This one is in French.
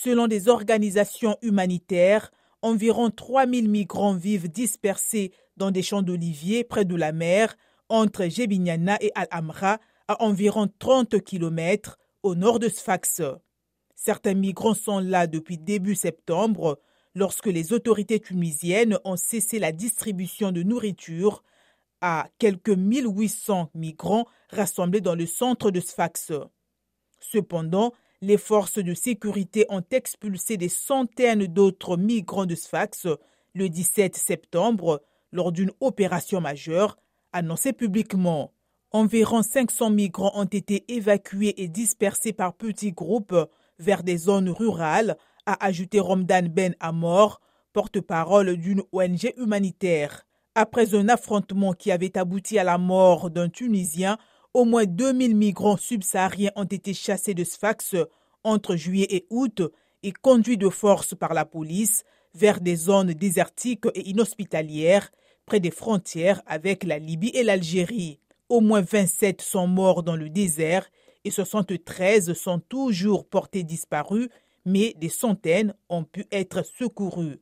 Selon des organisations humanitaires, environ 3000 migrants vivent dispersés dans des champs d'oliviers près de la mer, entre Jebignana et Al-Amra, à environ 30 km au nord de Sfax. Certains migrants sont là depuis début septembre, lorsque les autorités tunisiennes ont cessé la distribution de nourriture à quelques 1800 migrants rassemblés dans le centre de Sfax. Cependant, les forces de sécurité ont expulsé des centaines d'autres migrants de Sfax le 17 septembre lors d'une opération majeure annoncée publiquement. Environ 500 migrants ont été évacués et dispersés par petits groupes vers des zones rurales, a ajouté Romdan Ben Amor, porte-parole d'une ONG humanitaire. Après un affrontement qui avait abouti à la mort d'un Tunisien, au moins 2000 migrants subsahariens ont été chassés de Sfax entre juillet et août et conduits de force par la police vers des zones désertiques et inhospitalières près des frontières avec la Libye et l'Algérie. Au moins 27 sont morts dans le désert et 73 sont toujours portés disparus, mais des centaines ont pu être secourus.